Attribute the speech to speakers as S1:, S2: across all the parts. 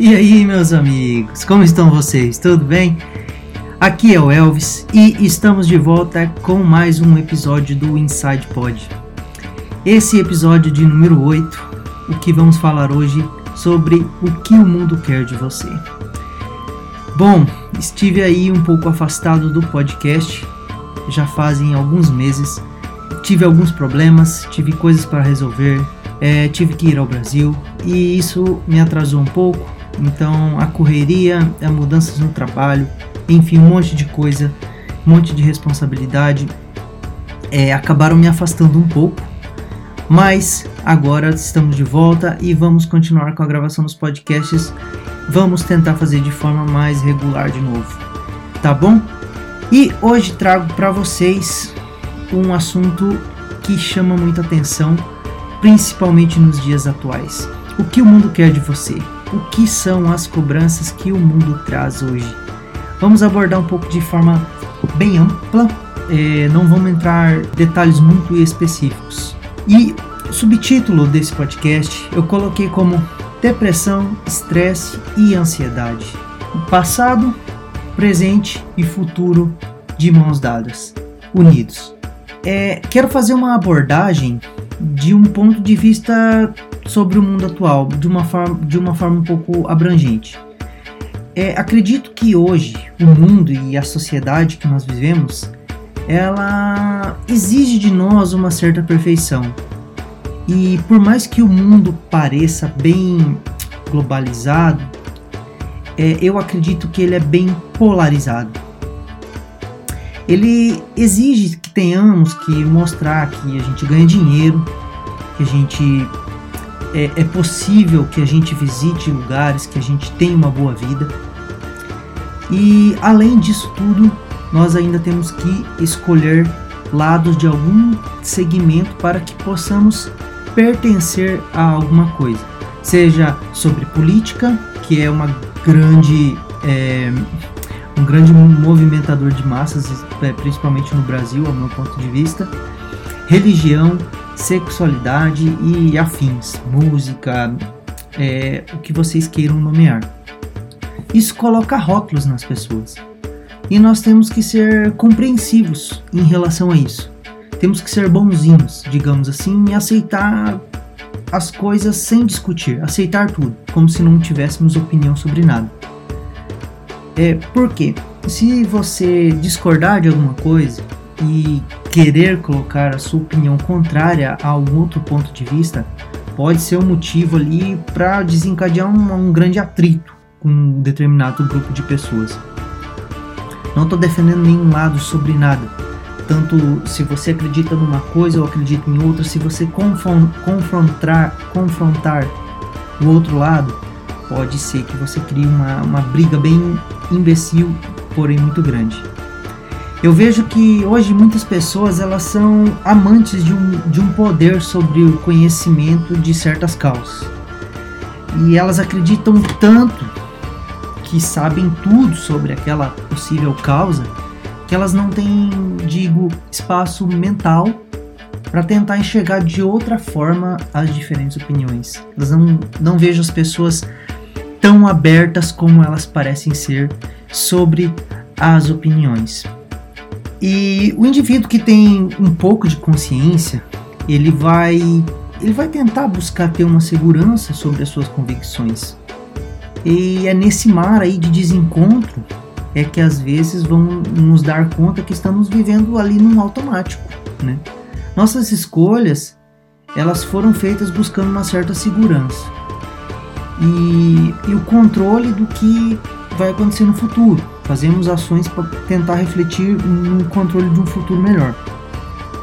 S1: E aí, meus amigos, como estão vocês? Tudo bem? Aqui é o Elvis e estamos de volta com mais um episódio do Inside Pod. Esse episódio de número 8, o que vamos falar hoje sobre o que o mundo quer de você. Bom, estive aí um pouco afastado do podcast, já fazem alguns meses. Tive alguns problemas, tive coisas para resolver, é, tive que ir ao Brasil e isso me atrasou um pouco. Então a correria, as mudanças no trabalho, enfim, um monte de coisa, um monte de responsabilidade é, acabaram me afastando um pouco. Mas agora estamos de volta e vamos continuar com a gravação dos podcasts. Vamos tentar fazer de forma mais regular de novo, tá bom? E hoje trago para vocês um assunto que chama muita atenção principalmente nos dias atuais. O que o mundo quer de você? O que são as cobranças que o mundo traz hoje? Vamos abordar um pouco de forma bem ampla, é, não vamos entrar detalhes muito específicos. E o subtítulo desse podcast eu coloquei como Depressão, Estresse e Ansiedade. O passado, presente e futuro de mãos dadas, unidos. É, quero fazer uma abordagem de um ponto de vista sobre o mundo atual, de uma forma, de uma forma um pouco abrangente. É, acredito que hoje o mundo e a sociedade que nós vivemos, ela exige de nós uma certa perfeição. E por mais que o mundo pareça bem globalizado, é, eu acredito que ele é bem polarizado. Ele exige que tenhamos que mostrar que a gente ganha dinheiro, que a gente é, é possível que a gente visite lugares, que a gente tenha uma boa vida. E além disso tudo, nós ainda temos que escolher lados de algum segmento para que possamos pertencer a alguma coisa, seja sobre política, que é uma grande é, um grande movimentador de massas, é, principalmente no Brasil, ao meu ponto de vista. Religião, sexualidade e afins, música, é, o que vocês queiram nomear. Isso coloca rótulos nas pessoas. E nós temos que ser compreensivos em relação a isso. Temos que ser bonzinhos, digamos assim, e aceitar as coisas sem discutir, aceitar tudo, como se não tivéssemos opinião sobre nada. É, porque se você discordar de alguma coisa e querer colocar a sua opinião contrária a algum outro ponto de vista, pode ser um motivo ali para desencadear um, um, grande atrito com um determinado grupo de pessoas. Não estou defendendo nenhum lado sobre nada. Tanto se você acredita numa coisa ou acredita em outra, se você confrontar, confrontar o outro lado, pode ser que você crie uma, uma briga bem imbecil, porém muito grande. Eu vejo que hoje muitas pessoas elas são amantes de um, de um poder sobre o conhecimento de certas causas. E elas acreditam tanto que sabem tudo sobre aquela possível causa que elas não têm, digo, espaço mental para tentar enxergar de outra forma as diferentes opiniões. Elas não, não vejo as pessoas tão abertas como elas parecem ser sobre as opiniões. E o indivíduo que tem um pouco de consciência, ele vai ele vai tentar buscar ter uma segurança sobre as suas convicções. E é nesse mar aí de desencontro é que às vezes vão nos dar conta que estamos vivendo ali num automático, né? Nossas escolhas, elas foram feitas buscando uma certa segurança e, e o controle do que vai acontecer no futuro. Fazemos ações para tentar refletir no controle de um futuro melhor.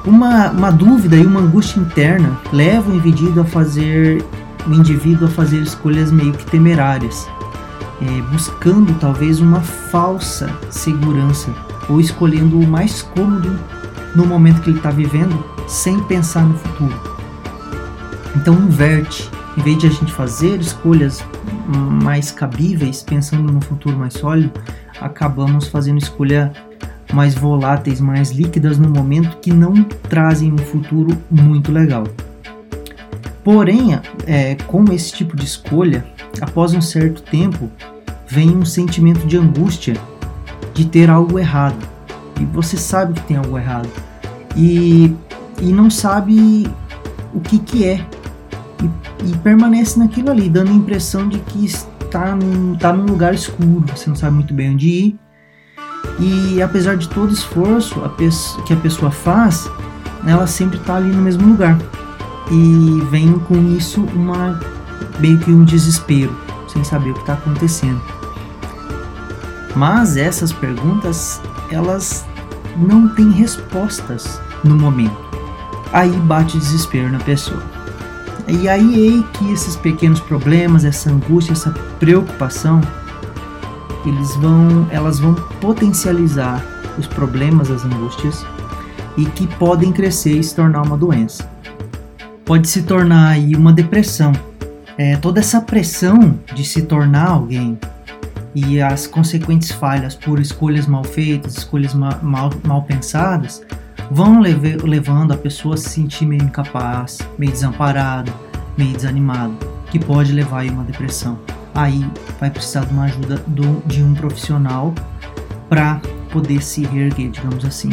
S1: Uma, uma dúvida e uma angústia interna levam o indivíduo a fazer o indivíduo a fazer escolhas meio que temerárias, é, buscando talvez uma falsa segurança ou escolhendo o mais cômodo no momento que ele está vivendo sem pensar no futuro. Então inverte em vez de a gente fazer escolhas mais cabíveis, pensando no futuro mais sólido, acabamos fazendo escolhas mais voláteis, mais líquidas no momento que não trazem um futuro muito legal. Porém, é, com esse tipo de escolha, após um certo tempo, vem um sentimento de angústia de ter algo errado. E você sabe que tem algo errado. E, e não sabe o que, que é. E, e permanece naquilo ali, dando a impressão de que está num, tá num lugar escuro, você não sabe muito bem onde ir. E apesar de todo esforço a que a pessoa faz, ela sempre está ali no mesmo lugar. E vem com isso uma meio que um desespero, sem saber o que está acontecendo. Mas essas perguntas, elas não têm respostas no momento. Aí bate desespero na pessoa. E aí é que esses pequenos problemas, essa angústia, essa preocupação, eles vão, elas vão potencializar os problemas, as angústias e que podem crescer e se tornar uma doença. Pode se tornar aí uma depressão. É, toda essa pressão de se tornar alguém, e as consequentes falhas por escolhas mal feitas, escolhas mal, mal, mal pensadas, vão leve, levando a pessoa a se sentir meio incapaz, meio desamparado, meio desanimado, que pode levar a uma depressão. Aí vai precisar de uma ajuda do, de um profissional para poder se reerguer, digamos assim.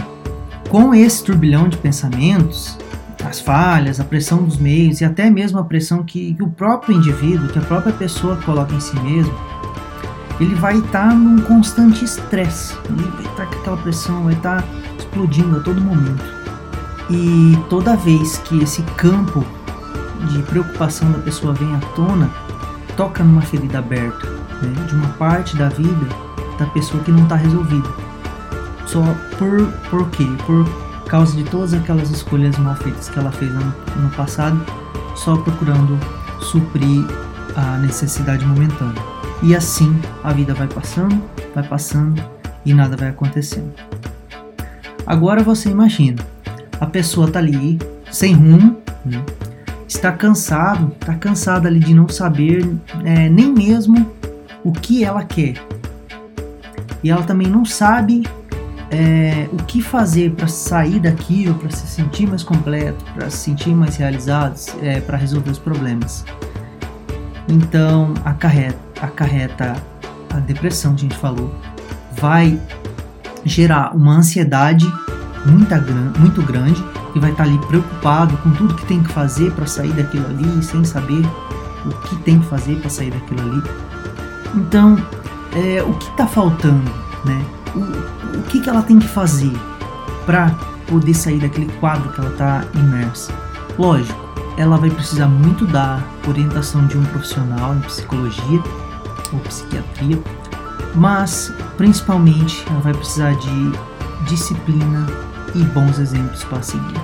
S1: Com esse turbilhão de pensamentos, as falhas, a pressão dos meios e até mesmo a pressão que, que o próprio indivíduo, que a própria pessoa coloca em si mesmo, ele vai estar tá num constante estresse, ele vai estar tá com aquela pressão, vai estar tá explodindo a todo momento. E toda vez que esse campo de preocupação da pessoa vem à tona, toca numa ferida aberta, né, de uma parte da vida da pessoa que não está resolvida. Só por, por quê? Por causa de todas aquelas escolhas mal feitas que ela fez no, no passado, só procurando suprir a necessidade momentânea. E assim a vida vai passando, vai passando e nada vai acontecendo. Agora você imagina, a pessoa tá ali sem rumo, né? está cansado, está cansada ali de não saber é, nem mesmo o que ela quer. E ela também não sabe é, o que fazer para sair daquilo, para se sentir mais completo, para se sentir mais realizado, é, para resolver os problemas. Então acarreta, acarreta a depressão, a gente falou, vai gerar uma ansiedade muita, muito grande e vai estar tá ali preocupado com tudo que tem que fazer para sair daquilo ali, sem saber o que tem que fazer para sair daquilo ali. Então, é, o que está faltando, né? O, o que, que ela tem que fazer para poder sair daquele quadro que ela está imersa? Lógico, ela vai precisar muito da orientação de um profissional em psicologia ou psiquiatria, mas principalmente ela vai precisar de disciplina e bons exemplos para seguir.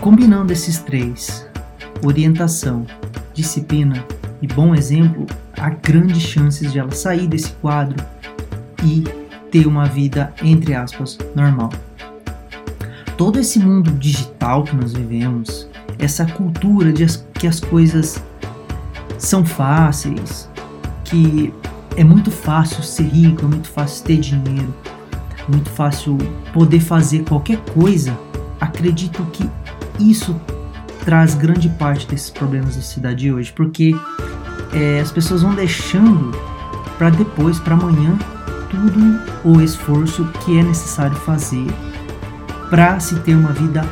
S1: Combinando esses três, orientação, disciplina e bom exemplo, há grandes chances de ela sair desse quadro e ter uma vida, entre aspas, normal todo esse mundo digital que nós vivemos, essa cultura de as, que as coisas são fáceis, que é muito fácil ser rico, é muito fácil ter dinheiro, é muito fácil poder fazer qualquer coisa, acredito que isso traz grande parte desses problemas da cidade de hoje, porque é, as pessoas vão deixando para depois, para amanhã, tudo o esforço que é necessário fazer para se ter uma vida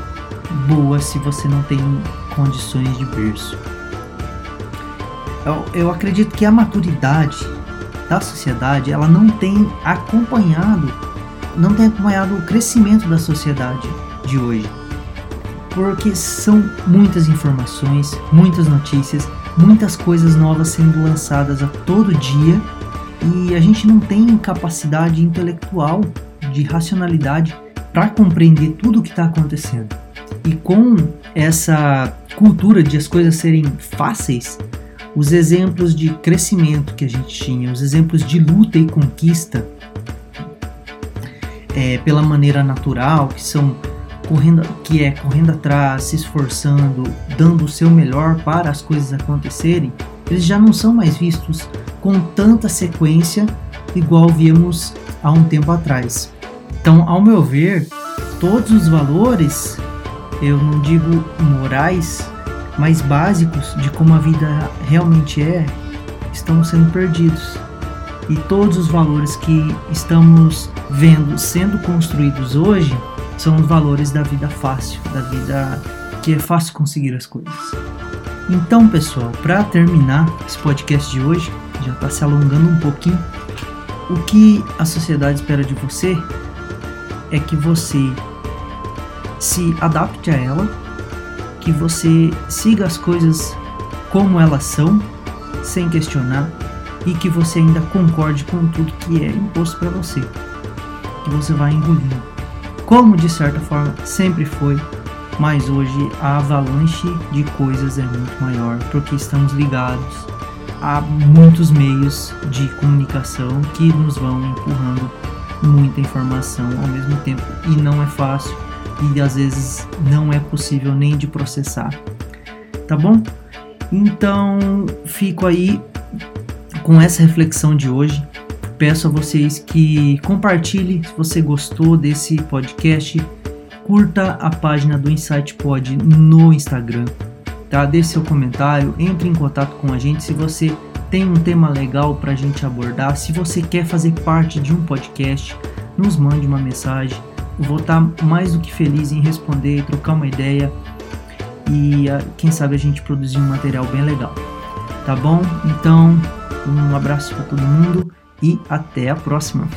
S1: boa se você não tem condições de berço. Eu, eu acredito que a maturidade da sociedade ela não tem acompanhado, não tem acompanhado o crescimento da sociedade de hoje, porque são muitas informações, muitas notícias, muitas coisas novas sendo lançadas a todo dia e a gente não tem capacidade intelectual de racionalidade para compreender tudo o que está acontecendo. E com essa cultura de as coisas serem fáceis, os exemplos de crescimento que a gente tinha, os exemplos de luta e conquista é, pela maneira natural, que são correndo, que é correndo atrás, se esforçando, dando o seu melhor para as coisas acontecerem, eles já não são mais vistos com tanta sequência igual víamos há um tempo atrás. Então, ao meu ver, todos os valores, eu não digo morais, mais básicos de como a vida realmente é estão sendo perdidos. E todos os valores que estamos vendo sendo construídos hoje são os valores da vida fácil, da vida que é fácil conseguir as coisas. Então, pessoal, para terminar esse podcast de hoje, já está se alongando um pouquinho. O que a sociedade espera de você é que você se adapte a ela, que você siga as coisas como elas são, sem questionar, e que você ainda concorde com tudo que é imposto para você, que você vai engolindo. Como de certa forma sempre foi, mas hoje a avalanche de coisas é muito maior, porque estamos ligados a muitos meios de comunicação que nos vão empurrando muita informação ao mesmo tempo e não é fácil e às vezes não é possível nem de processar. Tá bom? Então, fico aí com essa reflexão de hoje. Peço a vocês que compartilhem se você gostou desse podcast. Curta a página do Insight Pod no Instagram. Tá? Deixe seu comentário, entre em contato com a gente se você tem um tema legal para a gente abordar. Se você quer fazer parte de um podcast, nos mande uma mensagem. Vou estar mais do que feliz em responder, trocar uma ideia e ah, quem sabe a gente produzir um material bem legal. Tá bom? Então, um abraço para todo mundo e até a próxima.